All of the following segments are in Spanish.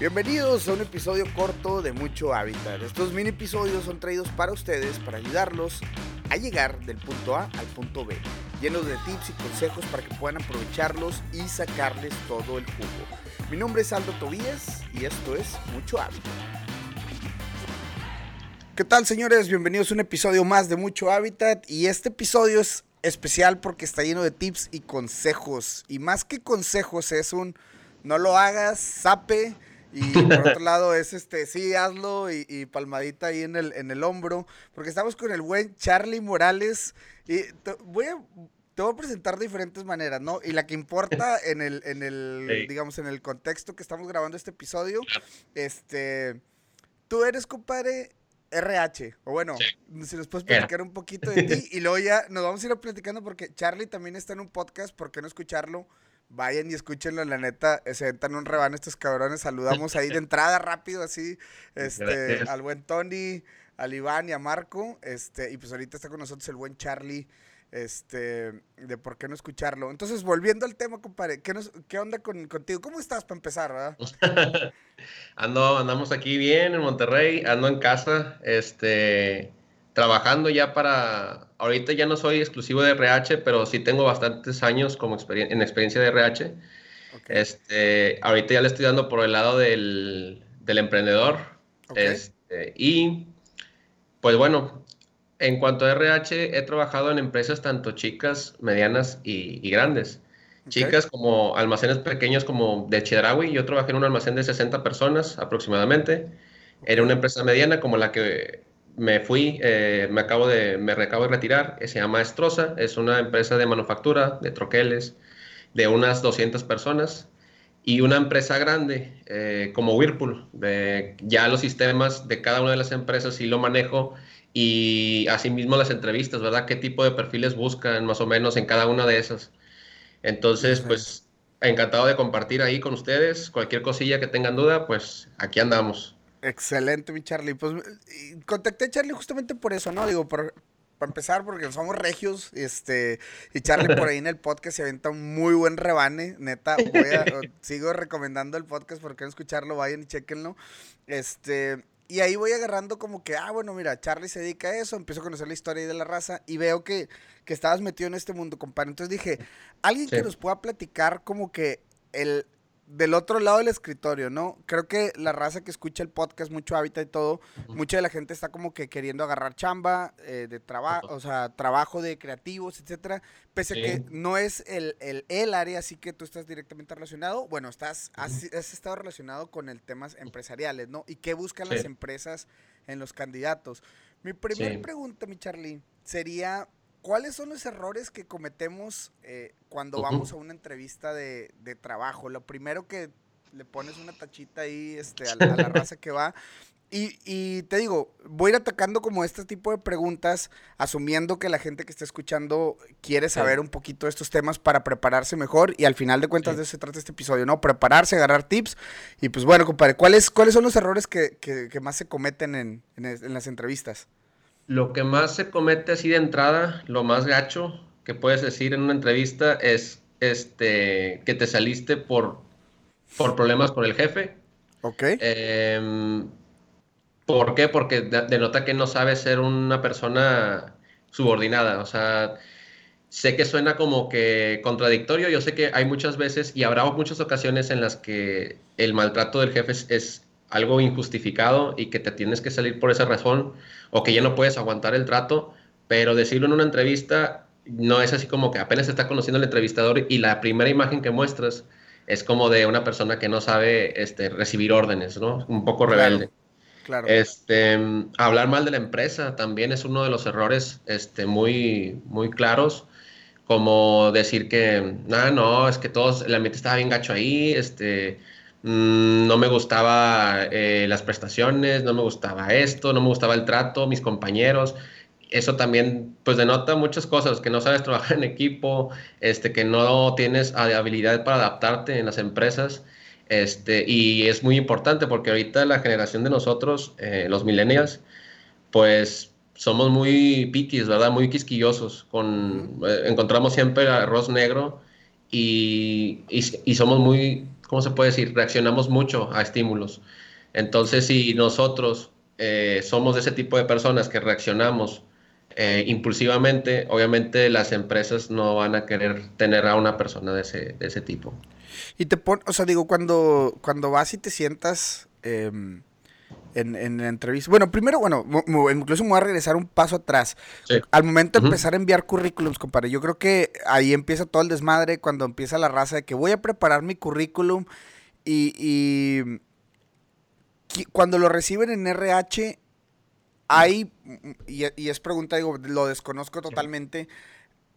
Bienvenidos a un episodio corto de Mucho Hábitat. Estos mini episodios son traídos para ustedes para ayudarlos a llegar del punto A al punto B, llenos de tips y consejos para que puedan aprovecharlos y sacarles todo el jugo. Mi nombre es Aldo Tobías y esto es Mucho Hábitat. ¿Qué tal señores? Bienvenidos a un episodio más de Mucho Hábitat y este episodio es especial porque está lleno de tips y consejos y más que consejos es un no lo hagas, sape y por otro lado es este, sí, hazlo y, palmadita ahí en el, en el hombro, porque estamos con el buen Charlie Morales. Y te voy a, te voy a presentar de diferentes maneras, ¿no? Y la que importa en el, en el digamos, en el contexto que estamos grabando este episodio, este, tú eres, compadre, RH, o bueno, si nos puedes platicar un poquito de ti y luego ya nos vamos a ir platicando porque Charlie también está en un podcast, ¿por qué no escucharlo? Vayan y escúchenlo, la neta, se entran un rebano estos cabrones, saludamos ahí de entrada rápido así, este, al buen Tony, al Iván y a Marco, este, y pues ahorita está con nosotros el buen Charlie, este, de por qué no escucharlo. Entonces, volviendo al tema, compadre, ¿qué, nos, qué onda con, contigo? ¿Cómo estás para empezar, verdad? ando, andamos aquí bien en Monterrey, ando en casa, este, trabajando ya para, ahorita ya no soy exclusivo de RH, pero sí tengo bastantes años como en experiencia de RH. Este, ahorita ya le estoy dando por el lado del, del emprendedor. Este, y pues bueno, en cuanto a RH, he trabajado en empresas tanto chicas, medianas y, grandes. Chicas como almacenes pequeños como de Chedraui, yo trabajé en un almacén de 60 personas aproximadamente. Era una empresa mediana como la que me fui, eh, me acabo de, me acabo de retirar, eh, se llama Estroza, es una empresa de manufactura, de troqueles, de unas 200 personas, y una empresa grande eh, como Whirlpool, de, ya los sistemas de cada una de las empresas sí lo manejo, y asimismo las entrevistas, ¿verdad? ¿Qué tipo de perfiles buscan más o menos en cada una de esas? Entonces, pues encantado de compartir ahí con ustedes, cualquier cosilla que tengan duda, pues aquí andamos. Excelente, mi Charlie. Pues contacté a Charlie justamente por eso, ¿no? Digo, para empezar, porque somos regios, este, y Charlie por ahí en el podcast se avienta un muy buen rebane, neta, voy a, sigo recomendando el podcast, porque no escucharlo, vayan y chequenlo, este, y ahí voy agarrando como que, ah, bueno, mira, Charlie se dedica a eso, empiezo a conocer la historia de la raza, y veo que, que estabas metido en este mundo, compadre, entonces dije, alguien que nos pueda platicar como que el, del otro lado del escritorio, ¿no? Creo que la raza que escucha el podcast, mucho hábitat y todo, mucha de la gente está como que queriendo agarrar chamba eh, de trabajo, o sea, trabajo de creativos, etcétera, pese a que no es el, el, área así que tú estás directamente relacionado, bueno, estás, has, estado relacionado con el temas empresariales, ¿no? Y qué buscan las empresas en los candidatos. Mi primera pregunta, mi Charlie, sería, ¿cuáles son los errores que cometemos eh, cuando vamos a una entrevista de, trabajo? Lo primero que le pones una tachita ahí este, a, la, raza que va. Y, te digo, voy a ir atacando como este tipo de preguntas, asumiendo que la gente que está escuchando quiere saber un poquito de estos temas para prepararse mejor. Y al final de cuentas de eso se trata este episodio, ¿no? Prepararse, agarrar tips. Y pues bueno, compadre, ¿cuáles, cuáles son los errores que, más se cometen en las entrevistas? Lo que más se comete así de entrada, lo más gacho que puedes decir en una entrevista es este, que te saliste por, por problemas con el jefe. Ok. Em, ¿Por qué? Porque denota que no sabes ser una persona subordinada. O sea, sé que suena como que contradictorio. Yo sé que hay muchas veces y habrá muchas ocasiones en las que el maltrato del jefe es algo injustificado y que te tienes que salir por esa razón o que ya no puedes aguantar el trato, pero decirlo en una entrevista no es así como que apenas está conociendo el entrevistador y la primera imagen que muestras es como de una persona que no sabe este, recibir órdenes, ¿no? Un poco rebelde. Claro. Este, hablar mal de la empresa también es uno de los errores este, muy, muy claros, como decir que, ah, no, es que todos, el ambiente estaba bien gacho ahí, este, no me gustaba eh, las prestaciones, no me gustaba esto, no me gustaba el trato, mis compañeros. Eso también, pues denota muchas cosas, que no sabes trabajar en equipo, este, que no tienes habilidad para adaptarte en las empresas. Este, y es muy importante porque ahorita la generación de nosotros, eh, los millennials, pues somos muy piquis, ¿verdad? Muy quisquillosos. Con, eh, encontramos siempre arroz negro y, y, somos muy ¿cómo se puede decir? Reaccionamos mucho a estímulos. Entonces, si nosotros eh, somos de ese tipo de personas que reaccionamos eh, impulsivamente, obviamente las empresas no van a querer tener a una persona de ese, de ese tipo. Y te pon, o sea, digo, cuando, cuando vas y te sientas em, en, en entrevista. Bueno, primero, bueno, incluso me voy a regresar un paso atrás. Al momento de empezar a enviar currículums, compadre, yo creo que ahí empieza todo el desmadre cuando empieza la raza de que voy a preparar mi currículum y, y cuando lo reciben en RH, hay, y, y, es pregunta, digo, lo desconozco totalmente.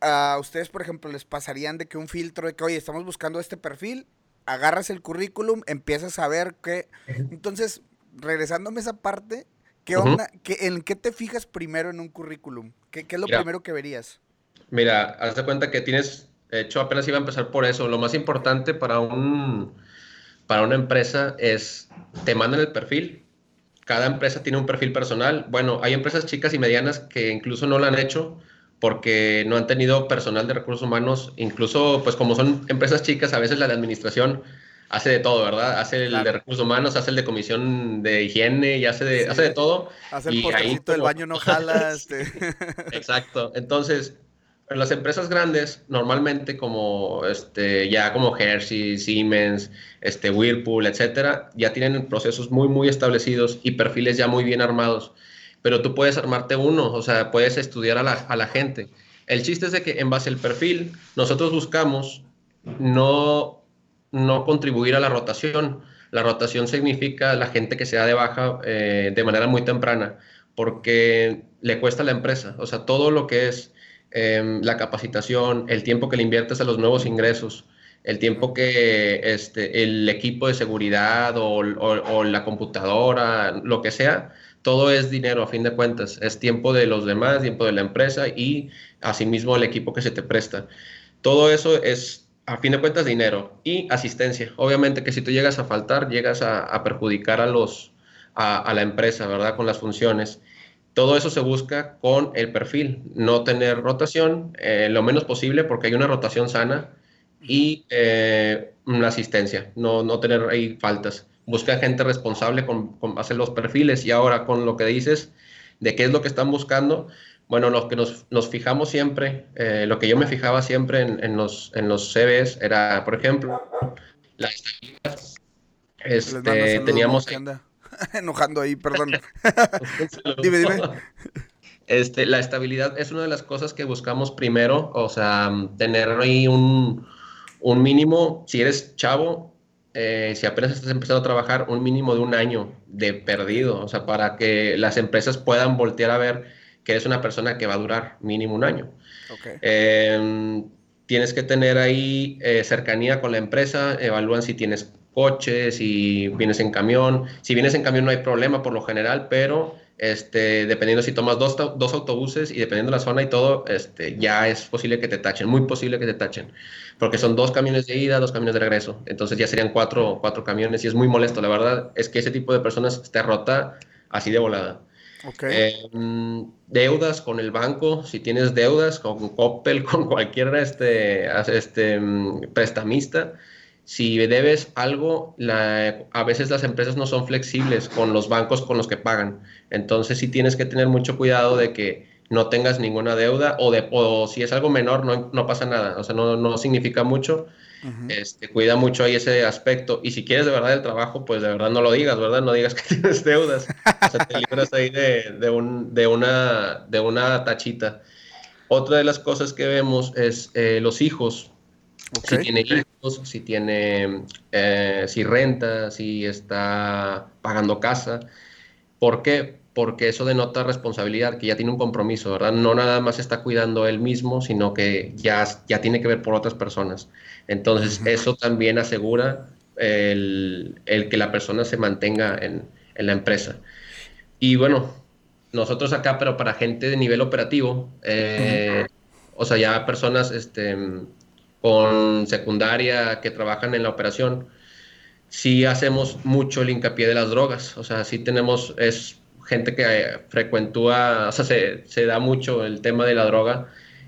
A ustedes, por ejemplo, les pasarían de que un filtro de que, oye, estamos buscando este perfil, agarras el currículum, empiezas a ver que. Entonces, regresándome a esa parte, ¿qué onda? ¿En qué te fijas primero en un currículum? ¿Qué, es lo primero que verías? Mira, haz de cuenta que tienes, de hecho, apenas iba a empezar por eso. Lo más importante para un para una empresa es, te mandan el perfil. Cada empresa tiene un perfil personal. Bueno, hay empresas chicas y medianas que incluso no lo han hecho porque no han tenido personal de recursos humanos. Incluso, pues como son empresas chicas, a veces la de administración hace de todo, ¿verdad? Hace el de recursos humanos, hace el de comisión de higiene y hace de, hace de todo. Hace el y del baño no jala. Este. Exacto. Entonces, en las empresas grandes, normalmente como este, ya como Hershey, Siemens, este, Whirlpool, etcétera, ya tienen procesos muy, muy establecidos y perfiles ya muy bien armados. Pero tú puedes armarte uno, o sea, puedes estudiar a la, a la gente. El chiste es de que en base al perfil, nosotros buscamos no no contribuir a la rotación. La rotación significa la gente que se da de baja eh, de manera muy temprana, porque le cuesta a la empresa. O sea, todo lo que es em, la capacitación, el tiempo que le inviertes a los nuevos ingresos, el tiempo que este, el equipo de seguridad o, la computadora, lo que sea, todo es dinero a fin de cuentas. Es tiempo de los demás, tiempo de la empresa y asimismo el equipo que se te presta. Todo eso es a fin de cuentas, dinero y asistencia. Obviamente que si tú llegas a faltar, llegas a, perjudicar a, los, a, la empresa, ¿verdad? Con las funciones. Todo eso se busca con el perfil, no tener rotación eh, lo menos posible porque hay una rotación sana y eh, una asistencia, no, no tener ahí faltas. Busca gente responsable con, con hacer los perfiles y ahora con lo que dices de qué es lo que están buscando, bueno, lo que nos, nos fijamos siempre, eh, lo que yo me fijaba siempre en, en, los, en los CVs era, por ejemplo, la estabilidad. Este, teníamos... Enojando ahí, perdón. dime, dime. Este, la estabilidad es una de las cosas que buscamos primero, o sea, tener ahí un, un mínimo, si eres chavo, eh, si apenas estás empezando a trabajar, un mínimo de un año de perdido, o sea, para que las empresas puedan voltear a ver que eres una persona que va a durar mínimo un año. Em, tienes que tener ahí eh, cercanía con la empresa, evalúan si tienes coches, si vienes en camión. Si vienes en camión no hay problema por lo general, pero este, dependiendo si tomas dos, dos, autobuses y dependiendo de la zona y todo, este, ya es posible que te tachen, muy posible que te tachen, porque son dos camiones de ida, dos camiones de regreso, entonces ya serían cuatro, cuatro camiones y es muy molesto, la verdad es que ese tipo de personas te rota así de volada. Em, deudas con el banco, si tienes deudas con Coppel, con cualquier este, este, mm, prestamista, si debes algo, a veces las empresas no son flexibles con los bancos con los que pagan. Entonces sí tienes que tener mucho cuidado de que no tengas ninguna deuda o, de, o si es algo menor no, no pasa nada, o sea, no, no significa mucho este, cuida mucho ahí ese aspecto. Y si quieres de verdad el trabajo, pues de verdad no lo digas, ¿verdad? No digas que tienes deudas. O sea, te libras ahí de, de, un, de, una, de una tachita. Otra de las cosas que vemos es eh, los hijos. Si tiene hijos, si tiene, eh, si renta, si está pagando casa. ¿Por qué? Porque eso denota responsabilidad, que ya tiene un compromiso, ¿verdad? No nada más está cuidando él mismo, sino que ya, ya tiene que ver por otras personas. Entonces, eso también asegura el, que la persona se mantenga en, la empresa. Y bueno, nosotros acá, pero para gente de nivel operativo, eh, o sea, ya personas este, con secundaria que trabajan en la operación, sí hacemos mucho el hincapié de las drogas. O sea, sí tenemos, es gente que frecuentúa, o sea, se, se da mucho el tema de la droga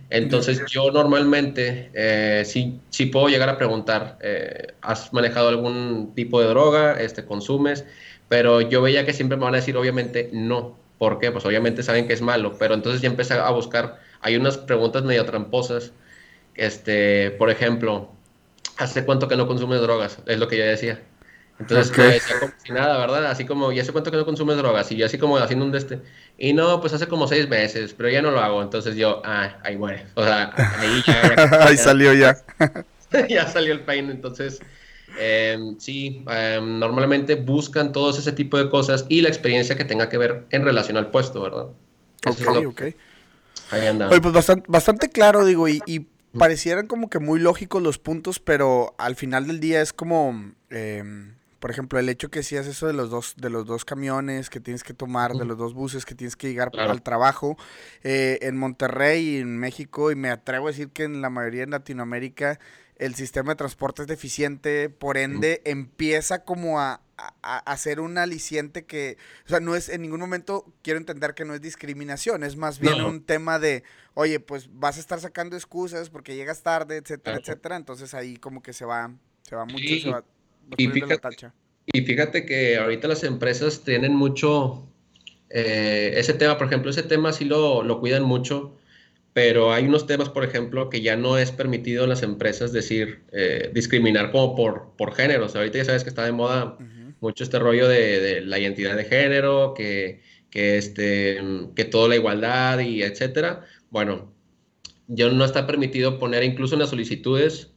Entonces yo normalmente eh, sí, sí puedo llegar a preguntar, eh, ¿has manejado algún tipo de droga? Este, ¿Consumes? Pero yo veía que siempre me van a decir obviamente no. ¿Por qué? Pues obviamente saben que es malo, pero entonces ya empecé a buscar, hay unas preguntas medio tramposas, este, por ejemplo, ¿hace cuánto que no consumes drogas? Es lo que yo decía. Entonces, okay. como si nada, ¿verdad? Así como, ¿y hace cuánto que no consumes drogas? Y yo así como haciendo un de este. Y no, pues hace como seis meses, pero ya no lo hago. Entonces yo, ah, ahí muere. O sea, ahí ya. ahí salió ya. ya salió el pain. Entonces, eh, sí, eh, normalmente buscan todos ese tipo de cosas y la experiencia que tenga que ver en relación al puesto, ¿verdad? Eso ok, ok. Ahí anda. Oye, pues bastante, bastante claro, digo, y, y parecieran como que muy lógicos los puntos, pero al final del día es como, eh, por ejemplo, el hecho que decías eso de los dos, de los dos camiones que tienes que tomar, de los dos buses que tienes que llegar al trabajo, eh, en Monterrey y en México, y me atrevo a decir que en la mayoría de Latinoamérica el sistema de transporte es deficiente, por ende empieza como a, hacer un aliciente que, o sea, no es, en ningún momento quiero entender que no es discriminación, es más bien un tema de, oye, pues vas a estar sacando excusas porque llegas tarde, etcétera, etcétera, entonces ahí como que se va, se va mucho, se va, y fíjate, y fíjate que ahorita las empresas tienen mucho, eh, ese tema, por ejemplo, ese tema sí lo, lo cuidan mucho, pero hay unos temas, por ejemplo, que ya no es permitido en las empresas decir, eh, discriminar como por, por género. ahorita ya sabes que está de moda mucho este rollo de, la identidad de género, que, que, este, que toda la igualdad y etcétera. Bueno, ya no está permitido poner incluso en las solicitudes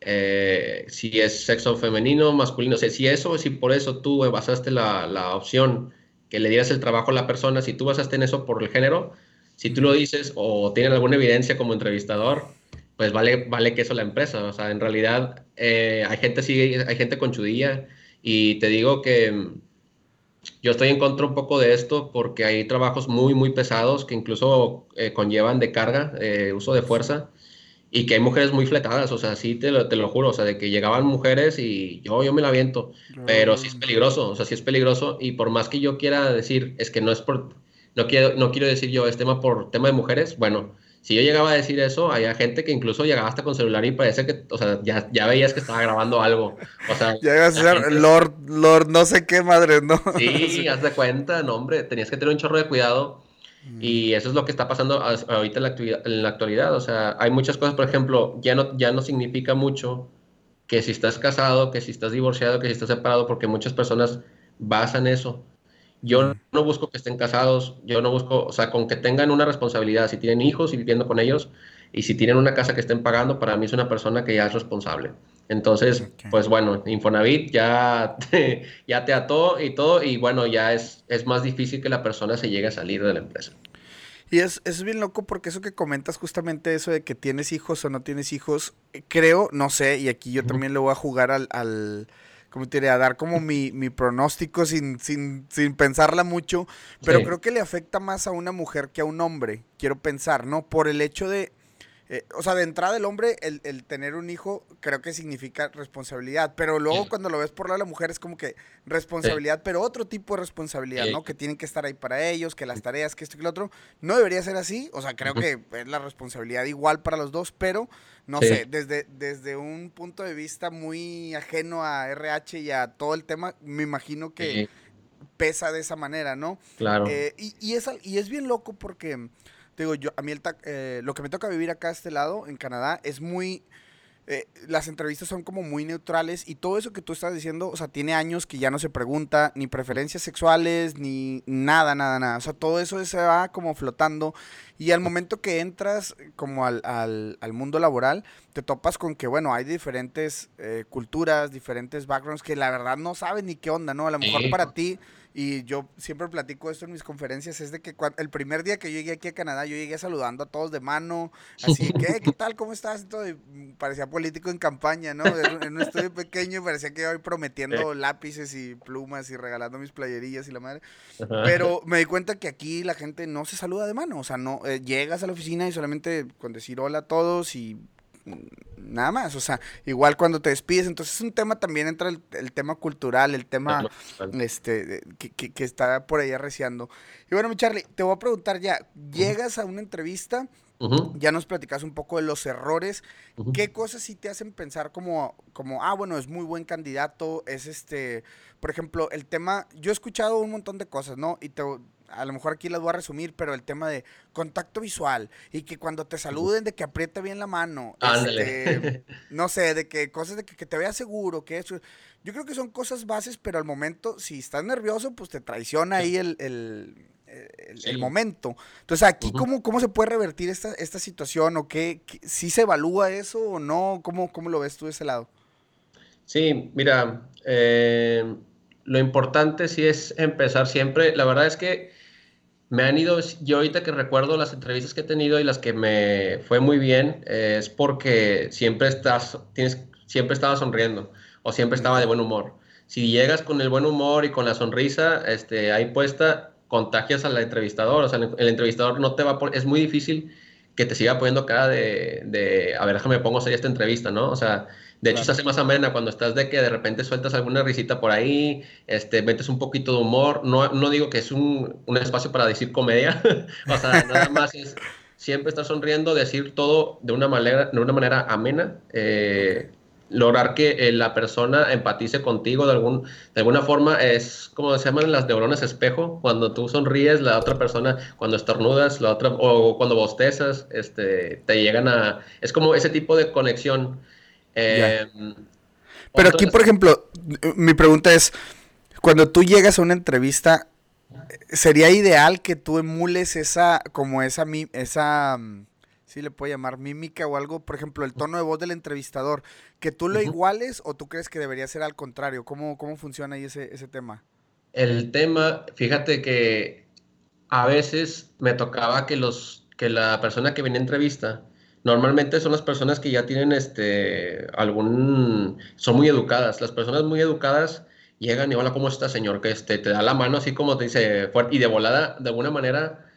eh, si es sexo femenino, masculino. O sea, si eso, si por eso tú basaste la, la opción que le dieras el trabajo a la persona, si tú basaste en eso por el género, si tú lo dices o tienen alguna evidencia como entrevistador, pues vale, vale que eso la empresa. O sea, en realidad eh, hay gente sí, hay gente con chudilla y te digo que mm, yo estoy en contra un poco de esto porque hay trabajos muy, muy pesados que incluso eh, conllevan de carga, eh, uso de fuerza y que hay mujeres muy fletadas, o sea, sí te lo, te lo juro, o sea, de que llegaban mujeres y yo, yo me la aviento, pero sí es peligroso, o sea, sí es peligroso y por más que yo quiera decir, es que no es por no quiero, no quiero decir yo, es tema por tema de mujeres. Bueno, si yo llegaba a decir eso, había gente que incluso llegaba hasta con celular y parece que, o sea, ya, ya veías que estaba grabando algo. O sea, ya a ser Lord, Lord, no sé qué madre, ¿no? Sí, haz de cuenta, no, hombre, tenías que tener un chorro de cuidado. Mm. Y eso es lo que está pasando ahorita en la, en la actualidad. O sea, hay muchas cosas, por ejemplo, ya no, ya no significa mucho que si estás casado, que si estás divorciado, que si estás separado, porque muchas personas basan eso. Yo no busco que estén casados, yo no busco, o sea, con que tengan una responsabilidad, si tienen hijos y viviendo con ellos, y si tienen una casa que estén pagando, para mí es una persona que ya es responsable. Entonces, pues bueno, Infonavit ya te, ya te ató y todo, y bueno, ya es, es más difícil que la persona se llegue a salir de la empresa. Y es, es bien loco porque eso que comentas justamente eso de que tienes hijos o no tienes hijos, creo, no sé, y aquí yo también le voy a jugar al, al como te diría, dar como mi, mi pronóstico sin, sin, sin, pensarla mucho, pero creo que le afecta más a una mujer que a un hombre, quiero pensar, ¿no? Por el hecho de, eh, o sea, de entrada el hombre, el, el, tener un hijo, creo que significa responsabilidad, pero luego cuando lo ves por lado de la mujer es como que responsabilidad, pero otro tipo de responsabilidad, ¿no? Que tienen que estar ahí para ellos, que las tareas, que esto y que lo otro, no debería ser así, o sea, creo que es la responsabilidad igual para los dos, pero no sé, desde, desde un punto de vista muy ajeno a RH y a todo el tema, me imagino que pesa de esa manera, ¿no? Claro. Eh, y, y, es, y es bien loco porque digo, yo, a mí el eh, lo que me toca vivir acá a este lado, en Canadá, es muy... Eh, las entrevistas son como muy neutrales y todo eso que tú estás diciendo, o sea, tiene años que ya no se pregunta ni preferencias sexuales, ni nada, nada, nada. O sea, todo eso se va como flotando y al momento que entras como al, al, al mundo laboral, te topas con que, bueno, hay diferentes eh, culturas, diferentes backgrounds que la verdad no sabes ni qué onda, ¿no? A lo mejor para ti y yo siempre platico esto en mis conferencias, es de que el primer día que yo llegué aquí a Canadá, yo llegué saludando a todos de mano, así, ¿qué? ¿Qué tal? ¿Cómo estás? Y todo, parecía político en campaña, ¿no? En un estudio pequeño parecía que iba prometiendo lápices y plumas y regalando mis playerillas y la madre. Pero me di cuenta que aquí la gente no se saluda de mano, o sea, no, eh, llegas a la oficina y solamente con decir hola a todos y nada más, o sea, igual cuando te despides, entonces es un tema también entra el, tema cultural, el tema este que, que, está por ahí arreciando. Y bueno, mi Charlie, te voy a preguntar ya, llegas a una entrevista Ya nos platicas un poco de los errores. ¿Qué cosas sí te hacen pensar como, como, ah, bueno, es muy buen candidato? Es este, por ejemplo, el tema, yo he escuchado un montón de cosas, ¿no? Y te, a lo mejor aquí las voy a resumir, pero el tema de contacto visual y que cuando te saluden de que apriete bien la mano, este, no sé, de que cosas de que, te vea seguro, que eso, yo creo que son cosas bases, pero al momento, si estás nervioso, pues te traiciona ahí el el, momento. Entonces, aquí, ¿cómo, ¿cómo se puede revertir esta, esta situación? ¿O qué, si se evalúa eso o no? ¿Cómo, ¿Cómo lo ves tú de ese lado? Sí, mira, eh, lo importante sí es empezar siempre. La verdad es que me han ido, yo ahorita que recuerdo las entrevistas que he tenido y las que me fue muy bien, es porque siempre estás, tienes, siempre estaba sonriendo o siempre estaba de buen humor. Si llegas con el buen humor y con la sonrisa este, ahí puesta, contagias al entrevistador, o sea, el, entrevistador no te va a poner, es muy difícil que te siga poniendo cara de, de a ver, déjame pongo hacer esta entrevista, ¿no? O sea, de hecho se hace más amena cuando estás de que de repente sueltas alguna risita por ahí, este, metes un poquito de humor, no, no digo que es un, un espacio para decir comedia, o sea, nada más es siempre estar sonriendo, decir todo de una manera, de una manera amena, eh, lograr que eh, la persona empatice contigo de, algún, de alguna forma. Es como se llaman las neuronas espejo, cuando tú sonríes, la otra persona, cuando estornudas, la otra, o cuando bostezas, este, te llegan a, es como ese tipo de conexión. Em, Pero aquí, por ejemplo, mi pregunta es, cuando tú llegas a una entrevista, ¿sería ideal que tú emules esa, como esa, esa mm, sí le puede llamar mímica o algo, por ejemplo, el tono de voz del entrevistador, que tú lo iguales o tú crees que debería ser al contrario? ¿Cómo, cómo funciona ahí ese, ese tema? El tema, fíjate que a veces me tocaba que los que la persona que viene a entrevista normalmente son las personas que ya tienen este algún son muy educadas las personas muy educadas llegan y hola cómo está señor que este te da la mano así como te dice fuerte y de volada de alguna manera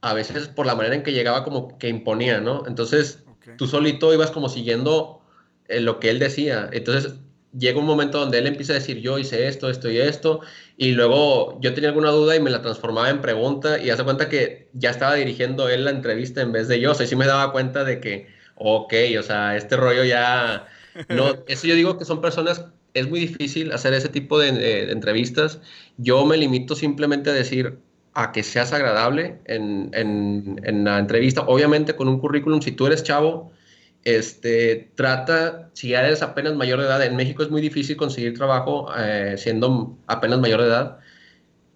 a veces por la manera en que llegaba como que imponía, ¿no? Entonces tú solito ibas como siguiendo eh, lo que él decía. Entonces llega un momento donde él empieza a decir yo hice esto, esto y esto, y luego yo tenía alguna duda y me la transformaba en pregunta y hace cuenta que ya estaba dirigiendo él la entrevista en vez de yo, o sea, sí me daba cuenta de que, ok, o sea, este rollo ya, no, eso yo digo que son personas, es muy difícil hacer ese tipo de, de entrevistas, yo me limito simplemente a decir, a que seas agradable en, en, la entrevista. Obviamente con un currículum, si tú eres chavo, este, trata, si eres apenas mayor de edad, en México es muy difícil conseguir trabajo eh, siendo apenas mayor de edad,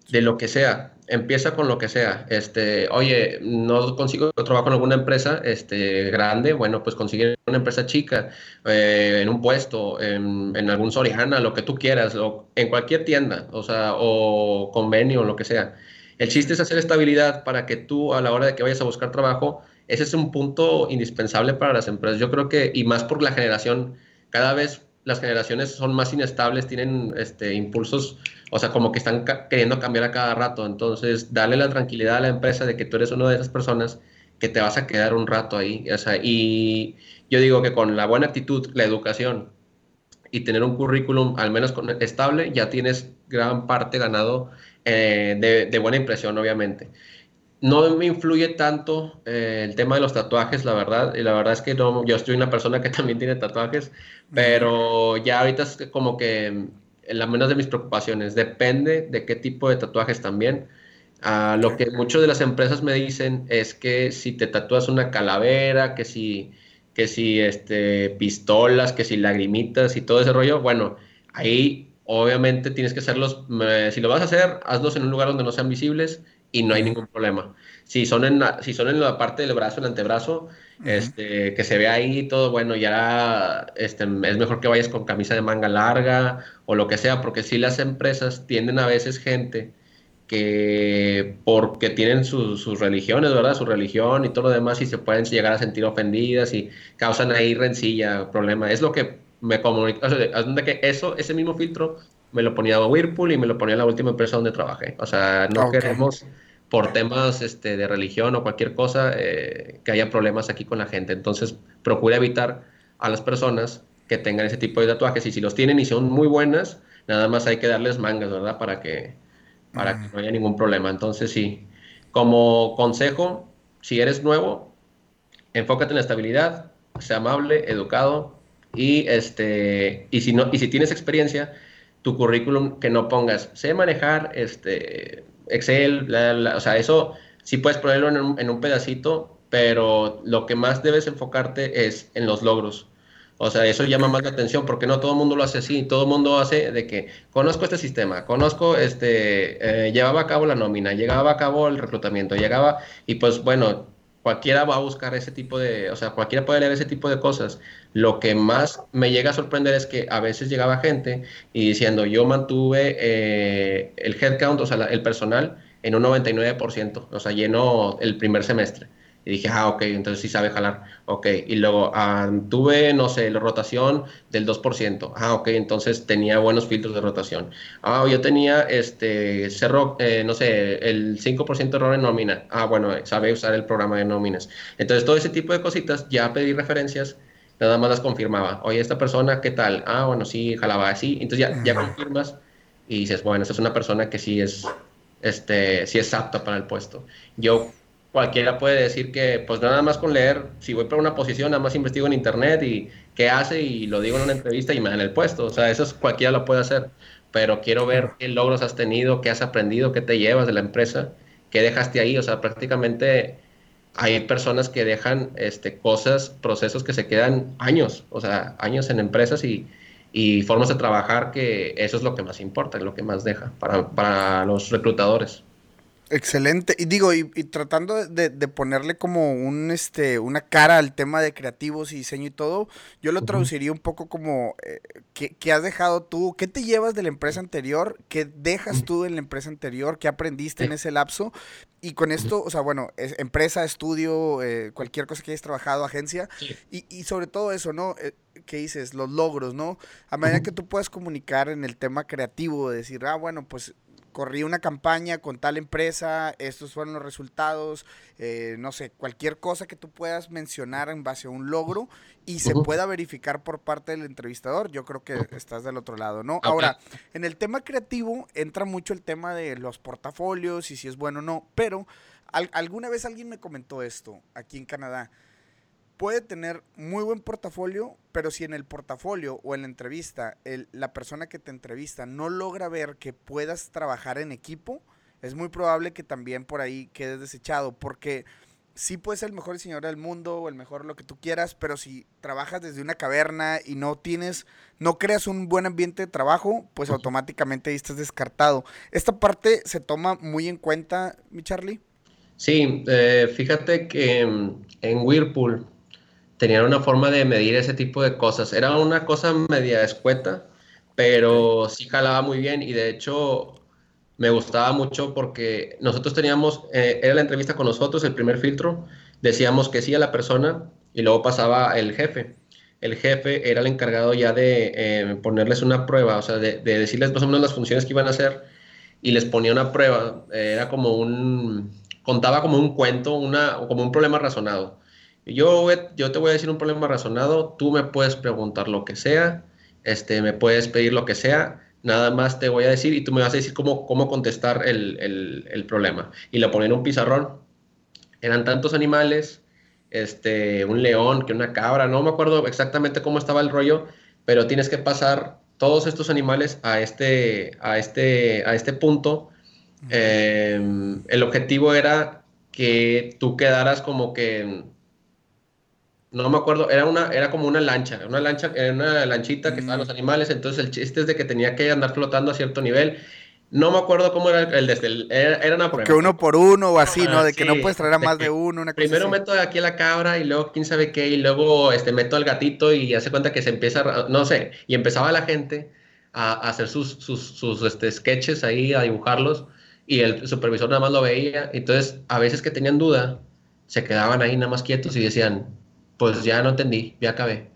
de lo que sea. Empieza con lo que sea. Este, oye, no consigo trabajo en alguna empresa este, grande, bueno, pues consigue una empresa chica, eh, en un puesto, en, en, algún Soriana, lo que tú quieras, o en cualquier tienda, o sea, o convenio, lo que sea el chiste es hacer estabilidad para que tú a la hora de que vayas a buscar trabajo, ese es un punto indispensable para las empresas. Yo creo que, y más por la generación, cada vez las generaciones son más inestables, tienen este, impulsos, o sea, como que están queriendo cambiar a cada rato. Entonces, darle la tranquilidad a la empresa de que tú eres una de esas personas que te vas a quedar un rato ahí. Y yo digo que con la buena actitud, la educación y tener un currículum al menos estable, ya tienes gran parte ganado eh, de, buena impresión, obviamente. No me influye tanto eh, el tema de los tatuajes, la verdad. Y la verdad es que no, yo estoy una persona que también tiene tatuajes, pero ya ahorita es como que la menos de mis preocupaciones. Depende de qué tipo de tatuajes también. Ah, lo que muchas de las empresas me dicen es que si te tatúas una calavera, que si, que si este, pistolas, que si lagrimitas y todo ese rollo, bueno, ahí Obviamente tienes que hacerlos, si lo vas a hacer, hazlos en un lugar donde no sean visibles y no hay ningún problema. Si son en la, si son en la parte del brazo, el antebrazo, este, que se ve ahí todo, bueno, ya este, es mejor que vayas con camisa de manga larga o lo que sea, porque si las empresas tienden a veces gente que porque tienen sus religiones, ¿verdad? Su religión y todo lo demás y se pueden llegar a sentir ofendidas y causan ahí rencilla, problema. Es lo que me comunica, o sea, que eso, ese mismo filtro me lo ponía a Whirlpool y me lo ponía la última empresa donde trabajé. O sea, no queremos por temas este, de religión o cualquier cosa eh, que haya problemas aquí con la gente. Entonces, procura evitar a las personas que tengan ese tipo de tatuajes y si los tienen y son muy buenas, nada más hay que darles mangas, ¿verdad? Para que, para que no haya ningún problema. Entonces, sí, como consejo, si eres nuevo, enfócate en la estabilidad, sea amable, educado y, este, y, si, no, y si tienes experiencia, tu currículum que no pongas, sé manejar este, Excel, o sea, eso sí puedes ponerlo en un, en un pedacito, pero lo que más debes enfocarte es en los logros. O sea, eso llama más la atención porque no todo el mundo lo hace así. Todo el mundo hace de que conozco este sistema, conozco, este, eh, llevaba a cabo la nómina, llegaba a cabo el reclutamiento, llegaba y pues bueno, cualquiera va a buscar ese tipo de, o sea, cualquiera puede leer ese tipo de cosas. Lo que más me llega a sorprender es que a veces llegaba gente y diciendo, yo mantuve eh, el headcount, o sea, el personal en un 99%, o sea, lleno el primer semestre. Y dije, ah, ok, entonces sí sabe jalar. Ok, y luego ah, tuve, no sé, la rotación del 2%. Ah, ok, entonces tenía buenos filtros de rotación. Ah, yo tenía, este, cerro, eh, no sé, el 5% de error en nómina. Ah, bueno, sabe usar el programa de nóminas. Entonces, todo ese tipo de cositas, ya pedí referencias, nada más las confirmaba. Oye, esta persona, ¿qué tal? Ah, bueno, sí, jalaba así. Entonces ya, ya confirmas y dices, bueno, esta es una persona que sí es, este, sí es apta para el puesto. Yo cualquiera puede decir que, pues nada más con leer, si voy para una posición, nada más investigo en internet y qué hace y lo digo en una entrevista y me dan el puesto. O sea, eso es, cualquiera lo puede hacer. Pero quiero ver qué logros has tenido, qué has aprendido, qué te llevas de la empresa, qué dejaste ahí. O sea, prácticamente hay personas que dejan este, cosas, procesos que se quedan años, o sea, años en empresas y, y formas de trabajar que eso es lo que más importa, es lo que más deja para, para los reclutadores. Excelente. Y digo, y, tratando de, ponerle como un este una cara al tema de creativos y diseño y todo, yo lo traduciría un poco como eh, ¿qué, has dejado tú? ¿Qué te llevas de la empresa anterior? ¿Qué dejas tú en la empresa anterior? ¿Qué aprendiste en ese lapso? Y con esto, o sea, bueno, empresa, estudio, eh, cualquier cosa que hayas trabajado, agencia, y, y, sobre todo eso, ¿no? Eh, ¿Qué dices? Los logros, ¿no? A medida que tú puedas comunicar en el tema creativo, decir, ah, bueno, pues corrí una campaña con tal empresa, estos fueron los resultados, eh, no sé, cualquier cosa que tú puedas mencionar en base a un logro y se pueda verificar por parte del entrevistador, yo creo que estás del otro lado, ¿no? Ahora, en el tema creativo entra mucho el tema de los portafolios y si es bueno o no, pero alguna vez alguien me comentó esto aquí en Canadá puede tener muy buen portafolio, pero si en el portafolio o en la entrevista la persona que te entrevista no logra ver que puedas trabajar en equipo, es muy probable que también por ahí quedes desechado, porque sí puedes ser el mejor diseñador del mundo o el mejor lo que tú quieras, pero si trabajas desde una caverna y no tienes, no creas un buen ambiente de trabajo, pues automáticamente ahí estás descartado. Esta parte se toma muy en cuenta, mi Charlie. Sí, eh, fíjate que mm, en Whirlpool tenían una forma de medir ese tipo de cosas. Era una cosa media escueta, pero sí jalaba muy bien y de hecho me gustaba mucho porque nosotros teníamos, eh, era la entrevista con nosotros, el primer filtro, decíamos que sí a la persona y luego pasaba el jefe. El jefe era el encargado ya de eh, ponerles una prueba, o sea, de, decirles más o menos las funciones que iban a hacer y les ponía una prueba. era como un, contaba como un cuento, una, como un problema razonado. Yo, yo te voy a decir un problema razonado, tú me puedes preguntar lo que sea, este, me puedes pedir lo que sea, nada más te voy a decir y tú me vas a decir cómo, cómo contestar el, el, el problema. Y lo ponen en un pizarrón. Eran tantos animales, este, un león, que una cabra, no me acuerdo exactamente cómo estaba el rollo, pero tienes que pasar todos estos animales a este, a este, a este punto. Em, el objetivo era que tú quedaras como que no me acuerdo, era una, era como una lancha, una lancha, era una lanchita que estaban los mm. animales, entonces el chiste es de que tenía que andar flotando a cierto nivel. No me acuerdo cómo era el desde el, era, era, una prueba. Que uno por uno o así, ¿no? De que no puedes traer a más de uno, una cosa Primero meto aquí a la cabra y luego quién sabe qué, y luego este, meto al gatito y hace cuenta que se empieza, no sé, y empezaba la gente a, hacer sus, sus, sus este, sketches ahí, a dibujarlos, y el supervisor nada más lo veía, entonces a veces que tenían duda, se quedaban ahí nada más quietos y decían, pues ya no entendí, ya acabé.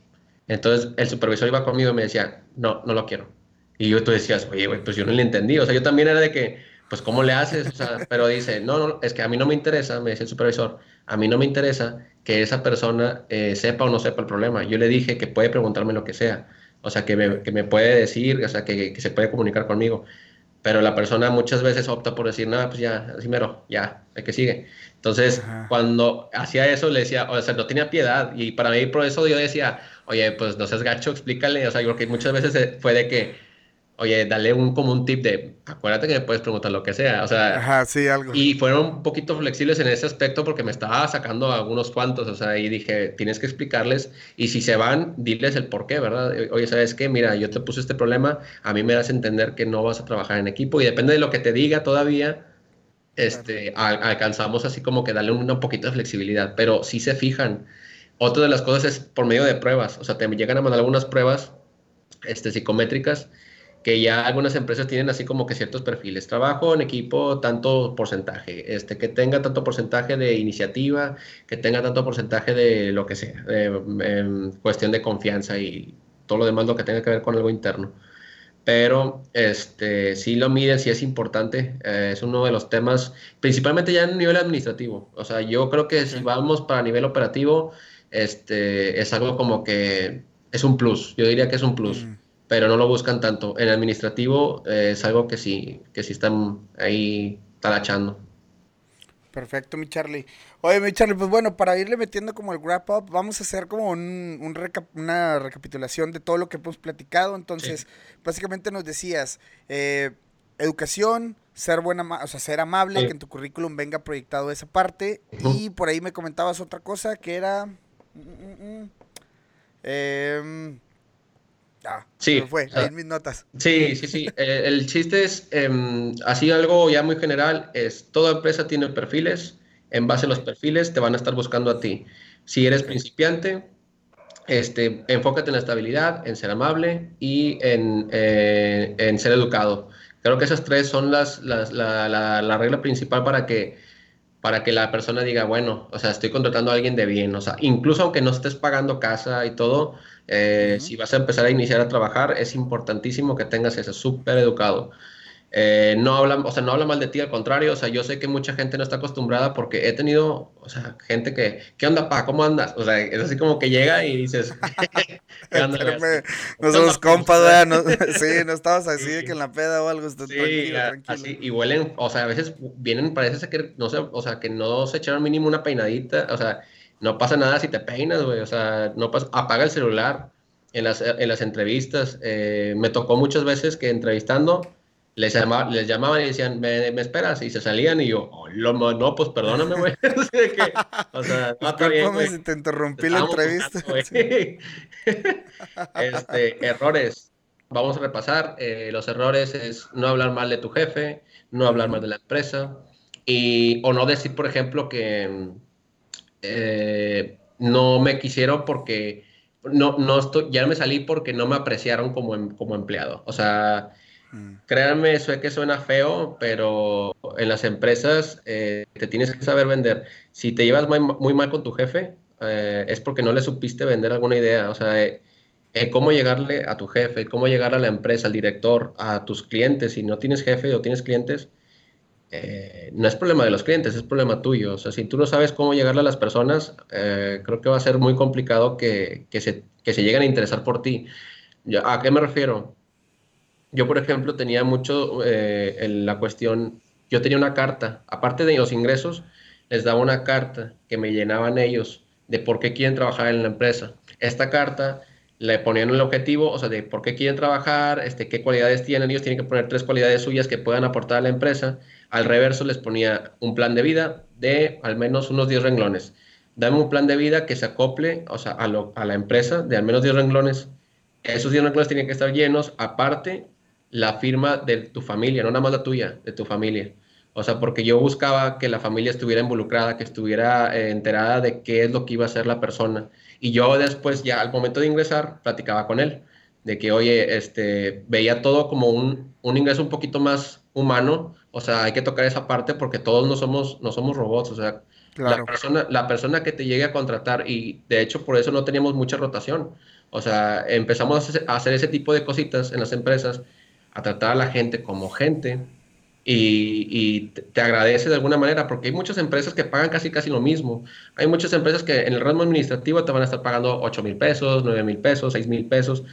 Entonces el supervisor iba conmigo y me decía, no, no lo quiero. Y yo tú decías, oye, pues yo no le entendí. O sea, yo también era de que, pues, ¿cómo le haces? O sea, pero dice, no, no, es que a mí no me interesa, me decía el supervisor, a mí no me interesa que esa persona eh, sepa o no sepa el problema. Yo le dije que puede preguntarme lo que sea. O sea, que me, que me puede decir, o sea, que, que se puede comunicar conmigo. Pero la persona muchas veces opta por decir, nada, pues ya, así mero, ya, hay que sigue. Entonces, cuando hacía eso, le decía, o sea, no tenía piedad. Y para mí, por eso yo decía, oye, pues no seas gacho, explícale. O sea, porque muchas veces fue de que, oye, dale un, como un tip de, acuérdate que me puedes preguntar lo que sea, o sea, Ajá, sí, algo. Y fueron un poquito flexibles en ese aspecto porque me estaba sacando algunos cuantos, o sea, y dije, tienes que explicarles, y si se van, diles el por qué, ¿verdad? Oye, ¿sabes qué? Mira, yo te puse este problema, a mí me das a entender que no vas a trabajar en equipo, y depende de lo que te diga todavía, este, alcanzamos así como que darle un, un poquito de flexibilidad, pero si se fijan, otra de las cosas es por medio de pruebas, o sea, te llegan a mandar algunas pruebas este, psicométricas, que ya algunas empresas tienen así como que ciertos perfiles. Trabajo en equipo, tanto porcentaje, este, que tenga tanto porcentaje de iniciativa, que tenga tanto porcentaje de lo que sea, em, cuestión de confianza y todo lo demás lo que tenga que ver con algo interno. Pero este, sí lo miden, sí es importante, eh, es uno de los temas, principalmente ya en nivel administrativo. O sea, yo creo que si vamos para nivel operativo, este, es algo como que es un plus, yo diría que es un plus. Mm pero no lo buscan tanto. En administrativo eh, es algo que sí, que sí están ahí talachando. Perfecto, mi Charlie. Oye, mi Charlie, pues bueno, para irle metiendo como el wrap up, vamos a hacer como un, una recapitulación de todo lo que hemos platicado. Entonces, básicamente nos decías, eh, educación, ser buena, o sea, ser amable, que en tu currículum venga proyectado esa parte. Y por ahí me comentabas otra cosa que era... eh, Ah, sí. fue, ahí en mis notas. Sí, sí, sí. Eh, el chiste es, eh, así algo ya muy general, es toda empresa tiene perfiles, en base a los perfiles te van a estar buscando a ti. Si eres principiante, este, enfócate en la estabilidad, en ser amable y en, eh, en ser educado. Creo que esas tres son las, las la, la, la, regla principal para que, para que la persona diga, bueno, o sea, estoy contratando a alguien de bien. O sea, incluso aunque no estés pagando casa y todo, eh, si vas a empezar a iniciar a trabajar, es importantísimo que tengas ese súper educado. Eh, no habla, o sea, no habla mal de ti, al contrario, o sea, yo sé que mucha gente no está acostumbrada porque he tenido, o sea, gente que, ¿qué onda, pa? ¿Cómo andas? O sea, es así como que llega y dices, ¿qué onda? no somos compas. No, sí, no estabas así de que en la peda o algo, sí, tranquilo, tranquilo. Así, y huelen, o sea, a veces vienen, parece que no sé, o sea, que no se echaron mínimo una peinadita, o sea, no pasa nada si te peinas, güey. O sea, no pasa, apaga el celular en las, en las entrevistas. Eh, me tocó muchas veces que entrevistando les, les llamaban y decían, ¿Me, ¿Me, esperas? Y se salían y yo, oh, no, pues perdóname, güey. o sea, no está bien, si te interrumpí la entrevista. este, errores. Vamos a repasar. Eh, los errores es no hablar mal de tu jefe, no hablar mal de la empresa y, o no decir, por ejemplo, que eh, no me quisieron porque no, no estoy, ya me salí porque no me apreciaron como, em, como empleado. O sea, créanme, eso que suena feo, pero en las empresas eh, te tienes que saber vender. Si te llevas muy, mal con tu jefe, eh, es porque no le supiste vender alguna idea. O sea, cómo llegarle a tu jefe, cómo llegar a la empresa, al director, a tus clientes. Si no tienes jefe o tienes clientes, eh, no es problema de los clientes, es problema tuyo. O sea, si tú no sabes cómo llegarle a las personas, eh, creo que va a ser muy complicado que, que, se, que se lleguen a interesar por ti. ¿A qué me refiero? Yo, por ejemplo, tenía mucho eh, la cuestión, yo tenía una carta, aparte de los ingresos, les daba una carta que me llenaban ellos de por qué quieren trabajar en la empresa. Esta carta le ponían el objetivo, o sea, de por qué quieren trabajar, este, qué cualidades tienen, ellos tienen que poner tres cualidades suyas que puedan aportar a la empresa al reverso les ponía un plan de vida de al menos unos 10 renglones. Dame un plan de vida que se acople o sea, a, la empresa de al menos 10 renglones. Esos 10 renglones tienen que estar llenos, aparte la firma de tu familia, no nada más la tuya, de tu familia. O sea, porque yo buscaba que la familia estuviera involucrada, que estuviera eh, enterada de qué es lo que iba a hacer la persona. Y yo después, ya al momento de ingresar, platicaba con él, de que, oye, este, veía todo como un, un ingreso un poquito más humano, o sea, hay que tocar esa parte porque todos no somos, no somos robots, o sea, la, persona, la persona que te llegue a contratar, y de hecho por eso no teníamos mucha rotación, o sea, empezamos a hacer ese tipo de cositas en las empresas, a tratar a la gente como gente, y, te agradece de alguna manera, porque hay muchas empresas que pagan casi casi lo mismo. Hay muchas empresas que en el ramo administrativo te van a estar pagando 8 mil pesos, 9 mil pesos, 6 mil pesos,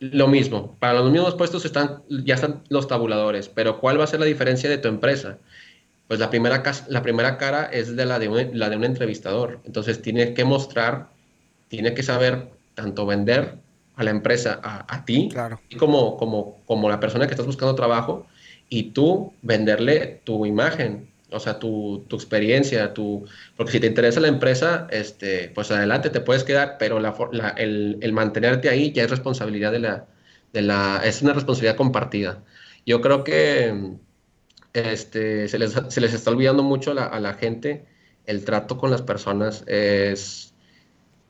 lo mismo, para los mismos puestos están, ya están los tabuladores, pero ¿cuál va a ser la diferencia de tu empresa? Pues la primera, la primera cara es de la de, un, la de un entrevistador, entonces tiene que mostrar, tiene que saber tanto vender a la empresa, a, ti, claro. y como, como, como la persona que estás buscando trabajo, y tú venderle tu imagen, o sea, tu, tu, experiencia, tu, porque si te interesa la empresa, este, pues adelante te puedes quedar, pero la, la, el, el, mantenerte ahí ya es responsabilidad de la, de la, es una responsabilidad compartida. Yo creo que este, se, les, se les está olvidando mucho a la, a la, gente el trato con las personas, es,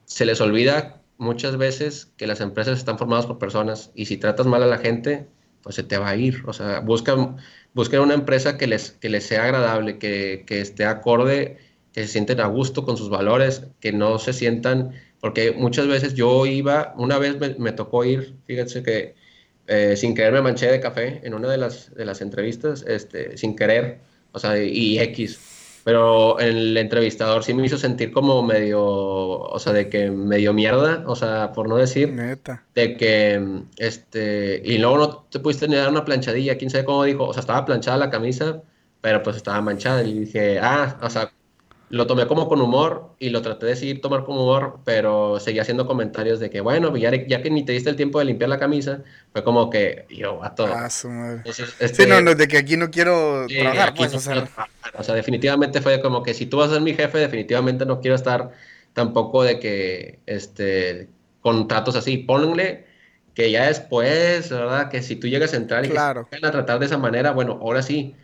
se les olvida muchas veces que las empresas están formadas por personas y si tratas mal a la gente, pues se te va a ir, o sea, busca busquen una empresa que les, que les sea agradable, que, que esté acorde, que se sienten a gusto con sus valores, que no se sientan, porque muchas veces yo iba, una vez me, me tocó ir, fíjense que eh, sin querer me manché de café en una de las, de las entrevistas, este, sin querer, o sea, y X pero el entrevistador sí me hizo sentir como medio, o sea, de que medio mierda, o sea, por no decir, Neta. de que, este, y luego no te pudiste ni dar una planchadilla, quién sabe cómo dijo, o sea, estaba planchada la camisa, pero pues estaba manchada, y dije, ah, o sea, lo tomé como con humor y lo traté de seguir tomar con humor, pero seguía haciendo comentarios de que, bueno, ya, ya que ni te diste el tiempo de limpiar la camisa, fue como que yo, a todo. Ah, su madre. este, sí, no, no, de que aquí no quiero sí, trabajar, pues, no o sea. trabajar. O sea, definitivamente fue como que si tú vas a ser mi jefe, definitivamente no quiero estar tampoco de que, este, con tratos así. Ponle que ya después, ¿verdad? Que si tú llegas a entrar y Claro. que a tratar de esa manera, bueno, ahora sí,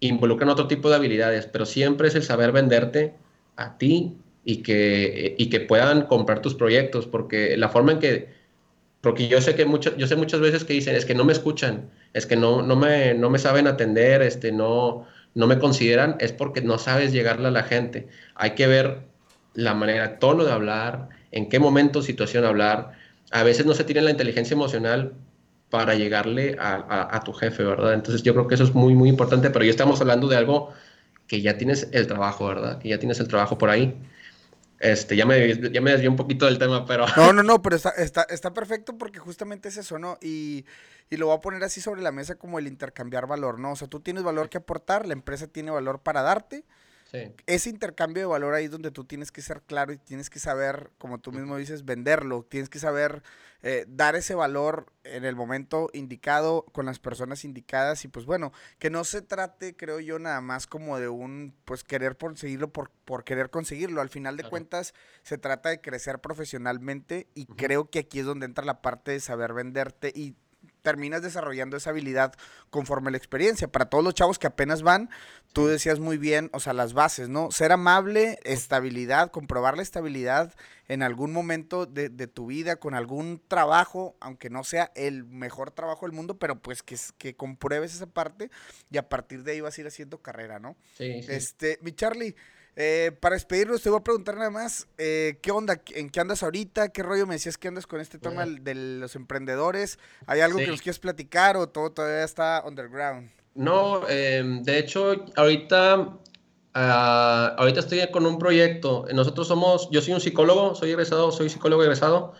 involucran otro tipo de habilidades, pero siempre es el saber venderte a ti y que, y que puedan comprar tus proyectos, porque la forma en que, porque yo sé que mucho, yo sé muchas veces que dicen, es que no me escuchan, es que no, no, me, no me saben atender, este, no, no me consideran, es porque no sabes llegarle a la gente. Hay que ver la manera, tono de hablar, en qué momento, situación hablar. A veces no se tiene la inteligencia emocional para llegarle a, a, a, tu jefe, ¿verdad? Entonces yo creo que eso es muy, muy importante, pero ya estamos hablando de algo que ya tienes el trabajo, ¿verdad? Que ya tienes el trabajo por ahí. Este, ya me, ya me desvié un poquito del tema, pero... No, no, no, pero está, está, está perfecto porque justamente es eso, ¿no? Y, y lo voy a poner así sobre la mesa como el intercambiar valor, ¿no? O sea, tú tienes valor que aportar, la empresa tiene valor para darte. Sí. Ese intercambio de valor ahí es donde tú tienes que ser claro y tienes que saber, como tú mismo dices, venderlo. Tienes que saber eh, dar ese valor en el momento indicado con las personas indicadas y pues bueno, que no se trate, creo yo, nada más como de un, pues querer conseguirlo por, por querer conseguirlo. Al final de Claro. cuentas se trata de crecer profesionalmente y creo que aquí es donde entra la parte de saber venderte y terminas desarrollando esa habilidad conforme la experiencia. Para todos los chavos que apenas van, tú decías muy bien, o sea, las bases, ¿no? Ser amable, estabilidad, comprobar la estabilidad en algún momento de, de tu vida, con algún trabajo, aunque no sea el mejor trabajo del mundo, pero pues que, que compruebes esa parte y a partir de ahí vas a ir haciendo carrera, ¿no? Sí, sí. Este, mi Charlie, eh, para despedirnos te voy a preguntar nada más, eh, ¿qué onda? ¿En qué andas ahorita? ¿Qué rollo me decías que andas con este tema de los emprendedores? ¿Hay algo que nos quieres platicar o todo todavía está underground? No, em, de hecho, ahorita, ah, ahorita estoy con un proyecto. Nosotros somos, yo soy un psicólogo, soy egresado, soy psicólogo egresado.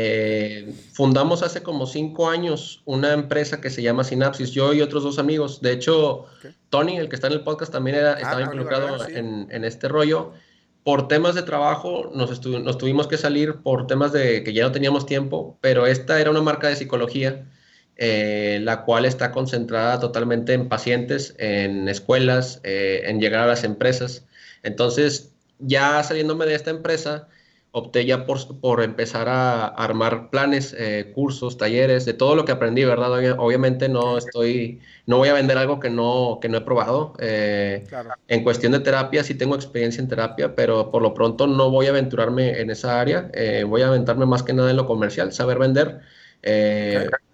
Eh, fundamos hace como cinco años una empresa que se llama Sinapsis, yo y otros dos amigos. De hecho. Tony, el que está en el podcast, también era, estaba Tony involucrado sí. en, en este rollo. Por temas de trabajo nos tuvimos que salir por temas de que ya no teníamos tiempo, pero esta era una marca de psicología, eh, la cual está concentrada totalmente en pacientes, en escuelas, eh, en llegar a las empresas. Entonces, ya saliéndome de esta empresa, opté ya por, por empezar a armar planes, eh, cursos, talleres, de todo lo que aprendí, ¿verdad? Obvia- Obviamente no estoy, no voy a vender algo que no, que no he probado. eh, Claro. en cuestión de terapia, sí tengo experiencia en terapia, pero por lo pronto no voy a aventurarme en esa área. eh, voy a aventarme más que nada en lo comercial, saber vender,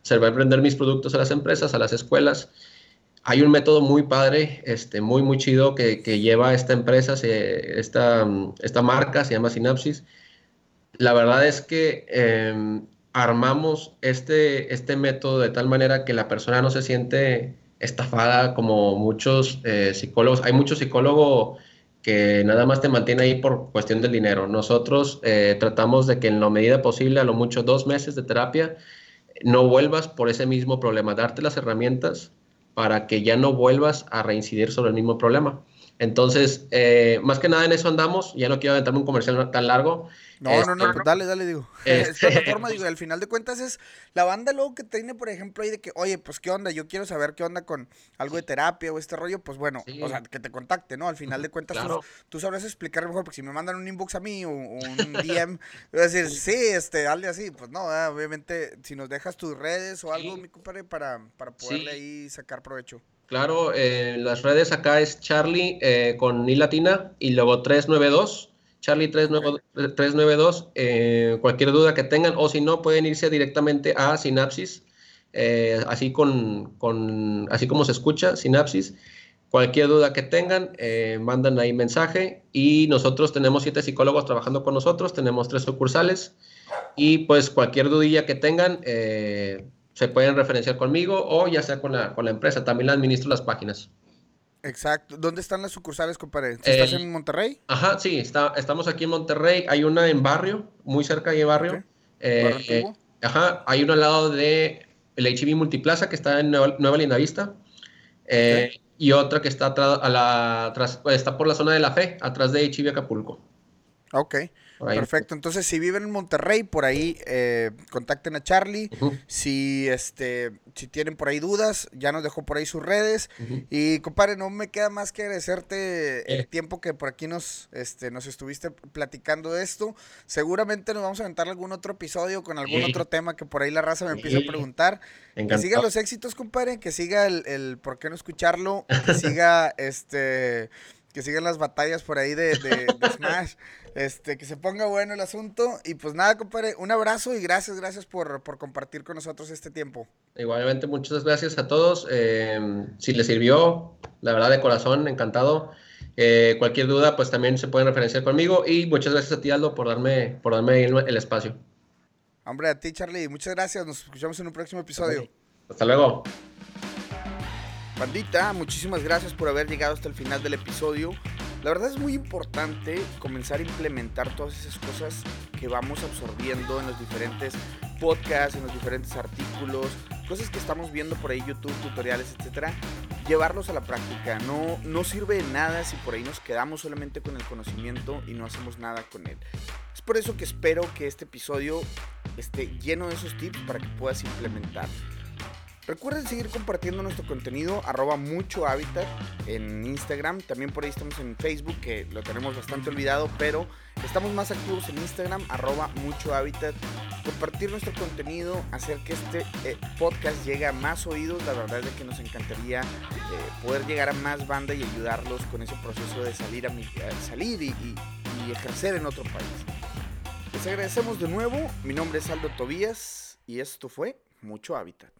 saber vender mis productos a las empresas, a las escuelas. Hay un método muy padre, este, muy, muy chido que, que lleva esta empresa, se- esta, esta marca, se llama Synapsis. La verdad es que eh, armamos este, este método de tal manera que la persona no se siente estafada como muchos eh, psicólogos. Hay muchos psicólogos que nada más te mantiene ahí por cuestión del dinero. Nosotros eh, tratamos de que en la medida posible, a lo mucho dos meses de terapia, no vuelvas por ese mismo problema, darte las herramientas para que ya no vuelvas a reincidir sobre el mismo problema. Entonces, eh, más que nada en eso andamos. Ya no quiero aventarme un comercial tan largo. No, no, no, este, pues dale, dale, digo. Esta plataforma, digo, al final de cuentas es la banda luego que tiene, por ejemplo, ahí de que, oye, pues qué onda, yo quiero saber qué onda con algo de terapia o este rollo, pues bueno, o sea, que te contacte, ¿no? Al final de cuentas tú, sabrás explicar mejor, porque si me mandan un inbox a mí o, un DM, voy a decir, sí, este, dale así, pues no, obviamente, si nos dejas tus redes o algo, mi compadre, para, para poderle ahí sacar provecho. Claro, eh, las redes acá es Charlie eh, con I latina y luego 392. Charlie 392, eh, cualquier duda que tengan, o si no, pueden irse directamente a Sinapsis, eh, así, con, con, así como se escucha, Sinapsis. Cualquier duda que tengan, mandan ahí mensaje y nosotros tenemos siete psicólogos trabajando con nosotros, tenemos tres sucursales y pues cualquier dudilla que tengan, se pueden referenciar conmigo o ya sea con la, con la empresa. También le administro las páginas. Exacto. ¿Dónde están las sucursales, compadre? ¿Estás en Monterrey? Ajá, sí, está, estamos aquí en Monterrey. Hay una en Barrio, muy cerca de Barrio. Eh, eh, ajá, hay una al lado de el HB Multiplaza, que está en Nueva, Nueva Lindavista. Eh, y otra que está, a la, está por la zona de la fe, atrás de HB Acapulco. Ok. Perfecto. Entonces, si viven en Monterrey, por ahí eh, contacten a Charlie. Si este, si tienen por ahí dudas, ya nos dejó por ahí sus redes. Y compadre, no me queda más que agradecerte el eh. tiempo que por aquí nos, este, nos estuviste platicando de esto. Seguramente nos vamos a aventar algún otro episodio con algún otro tema que por ahí la raza me empieza a preguntar. Que siga los éxitos, compadre, que siga el, el por qué no escucharlo, que siga este que sigan las batallas por ahí de, de, Smash, este, que se ponga bueno el asunto. Y pues nada, compadre, un abrazo y gracias, gracias por, compartir con nosotros este tiempo. Igualmente, muchas gracias a todos. Eh, si les sirvió, la verdad de corazón, encantado. Eh, cualquier duda, pues también se pueden referenciar conmigo. Y muchas gracias a ti, Aldo, por darme, por darme el espacio. Hombre, a ti, Charlie, muchas gracias. Nos escuchamos en un próximo episodio. Hasta luego. Bandita, muchísimas gracias por haber llegado hasta el final del episodio. La verdad es muy importante comenzar a implementar todas esas cosas que vamos absorbiendo en los diferentes podcasts, en los diferentes artículos, cosas que estamos viendo por ahí, YouTube, tutoriales, etcétera, llevarlos a la práctica. No, no sirve de nada si por ahí nos quedamos solamente con el conocimiento y no hacemos nada con él. Es por eso que espero que este episodio esté lleno de esos tips para que puedas implementar. Recuerden seguir compartiendo nuestro contenido, arroba mucho hábitat en Instagram. También por ahí estamos en Facebook, que lo tenemos bastante olvidado, pero estamos más activos en Instagram, arroba mucho hábitat. Compartir nuestro contenido, hacer que este eh, podcast llegue a más oídos. La verdad es que nos encantaría eh, poder llegar a más banda y ayudarlos con ese proceso de salir, a, salir y, y ejercer en otro país. Les agradecemos de nuevo. Mi nombre es Aldo Tobías y esto fue Mucho Hábitat.